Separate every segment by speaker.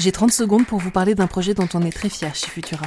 Speaker 1: J'ai 30 secondes pour vous parler d'un projet dont on est très fier chez Futura.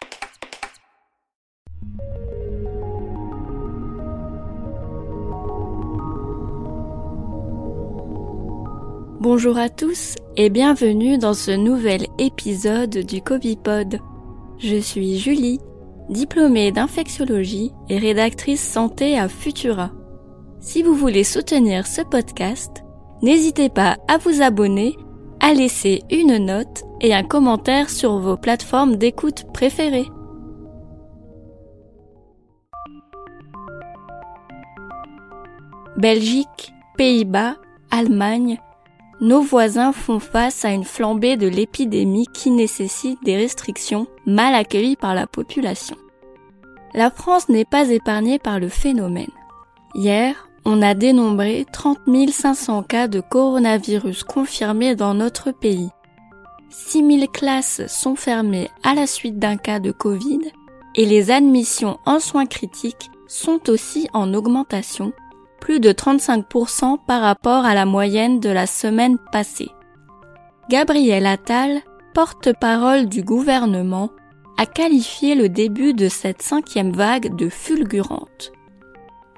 Speaker 2: Bonjour à tous et bienvenue dans ce nouvel épisode du Covipod. Je suis Julie, diplômée d'infectiologie et rédactrice santé à Futura. Si vous voulez soutenir ce podcast, n'hésitez pas à vous abonner, à laisser une note et un commentaire sur vos plateformes d'écoute préférées. Belgique, Pays-Bas, Allemagne, nos voisins font face à une flambée de l'épidémie qui nécessite des restrictions mal accueillies par la population. La France n'est pas épargnée par le phénomène. Hier, on a dénombré 30 500 cas de coronavirus confirmés dans notre pays. 6 000 classes sont fermées à la suite d'un cas de Covid et les admissions en soins critiques sont aussi en augmentation plus de 35% par rapport à la moyenne de la semaine passée. Gabriel Attal, porte-parole du gouvernement, a qualifié le début de cette cinquième vague de fulgurante.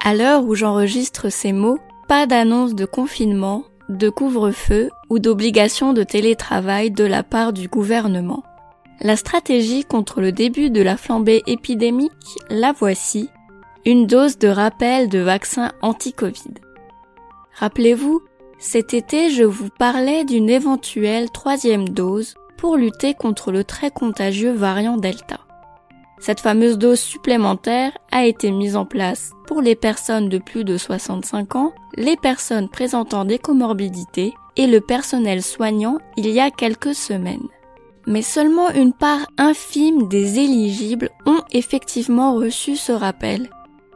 Speaker 2: À l'heure où j'enregistre ces mots, pas d'annonce de confinement, de couvre-feu ou d'obligation de télétravail de la part du gouvernement. La stratégie contre le début de la flambée épidémique, la voici, une dose de rappel de vaccin anti-Covid. Rappelez-vous, cet été, je vous parlais d'une éventuelle troisième dose pour lutter contre le très contagieux variant Delta. Cette fameuse dose supplémentaire a été mise en place pour les personnes de plus de 65 ans, les personnes présentant des comorbidités et le personnel soignant il y a quelques semaines. Mais seulement une part infime des éligibles ont effectivement reçu ce rappel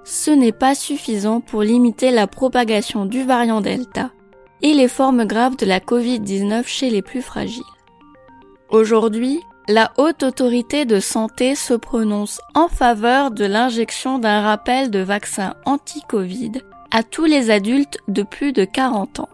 Speaker 2: ce n'est pas suffisant pour limiter la propagation du variant Delta et les formes graves de la Covid-19 chez les plus fragiles. Aujourd'hui, la Haute Autorité de Santé se prononce en faveur de l'injection d'un rappel de vaccin anti-Covid à tous les adultes de plus de 40 ans.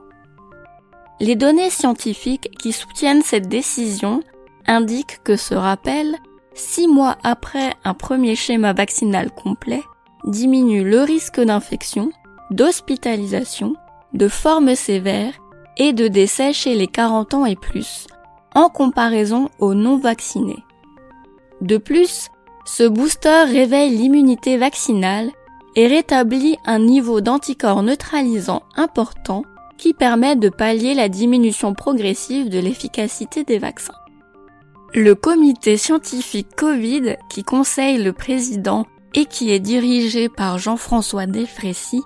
Speaker 2: Les données scientifiques qui soutiennent cette décision indiquent que ce rappel, six mois après un premier schéma vaccinal complet, diminue le risque d'infection, d'hospitalisation, de formes sévères et de décès chez les 40 ans et plus, en comparaison aux non vaccinés. De plus, ce booster réveille l'immunité vaccinale et rétablit un niveau d'anticorps neutralisant important qui permet de pallier la diminution progressive de l'efficacité des vaccins. Le comité scientifique Covid qui conseille le président et qui est dirigé par Jean-François Desfrécy,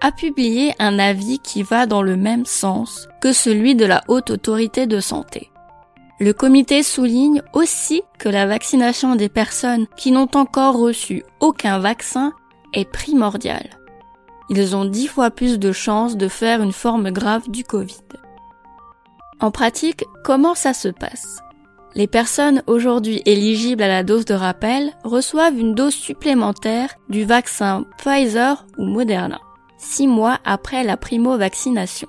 Speaker 2: a publié un avis qui va dans le même sens que celui de la Haute Autorité de Santé. Le comité souligne aussi que la vaccination des personnes qui n'ont encore reçu aucun vaccin est primordiale. Ils ont dix fois plus de chances de faire une forme grave du Covid. En pratique, comment ça se passe? Les personnes aujourd'hui éligibles à la dose de rappel reçoivent une dose supplémentaire du vaccin Pfizer ou Moderna, six mois après la primo-vaccination.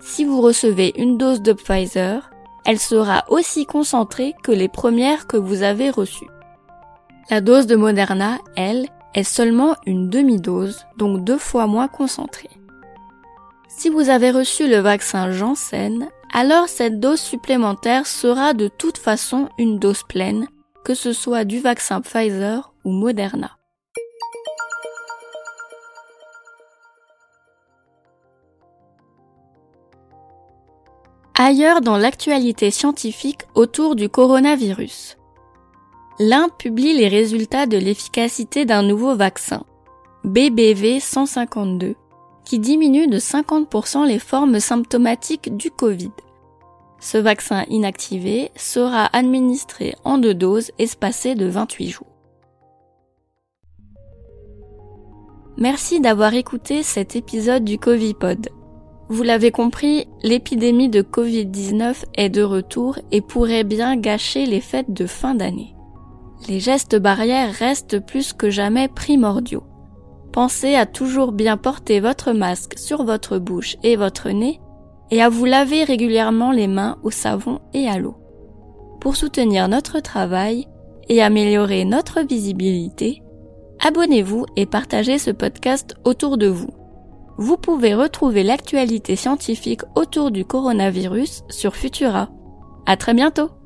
Speaker 2: Si vous recevez une dose de Pfizer, elle sera aussi concentrée que les premières que vous avez reçues. La dose de Moderna, elle, est seulement une demi-dose, donc deux fois moins concentrée. Si vous avez reçu le vaccin Janssen, alors cette dose supplémentaire sera de toute façon une dose pleine, que ce soit du vaccin Pfizer ou Moderna. Ailleurs dans l'actualité scientifique autour du coronavirus. L'Inde publie les résultats de l'efficacité d'un nouveau vaccin, BBV 152, qui diminue de 50% les formes symptomatiques du Covid. Ce vaccin inactivé sera administré en deux doses espacées de 28 jours. Merci d'avoir écouté cet épisode du Covipod. Vous l'avez compris, l'épidémie de Covid-19 est de retour et pourrait bien gâcher les fêtes de fin d'année. Les gestes barrières restent plus que jamais primordiaux. Pensez à toujours bien porter votre masque sur votre bouche et votre nez et à vous laver régulièrement les mains au savon et à l'eau. Pour soutenir notre travail et améliorer notre visibilité, abonnez-vous et partagez ce podcast autour de vous. Vous pouvez retrouver l'actualité scientifique autour du coronavirus sur Futura. À très bientôt!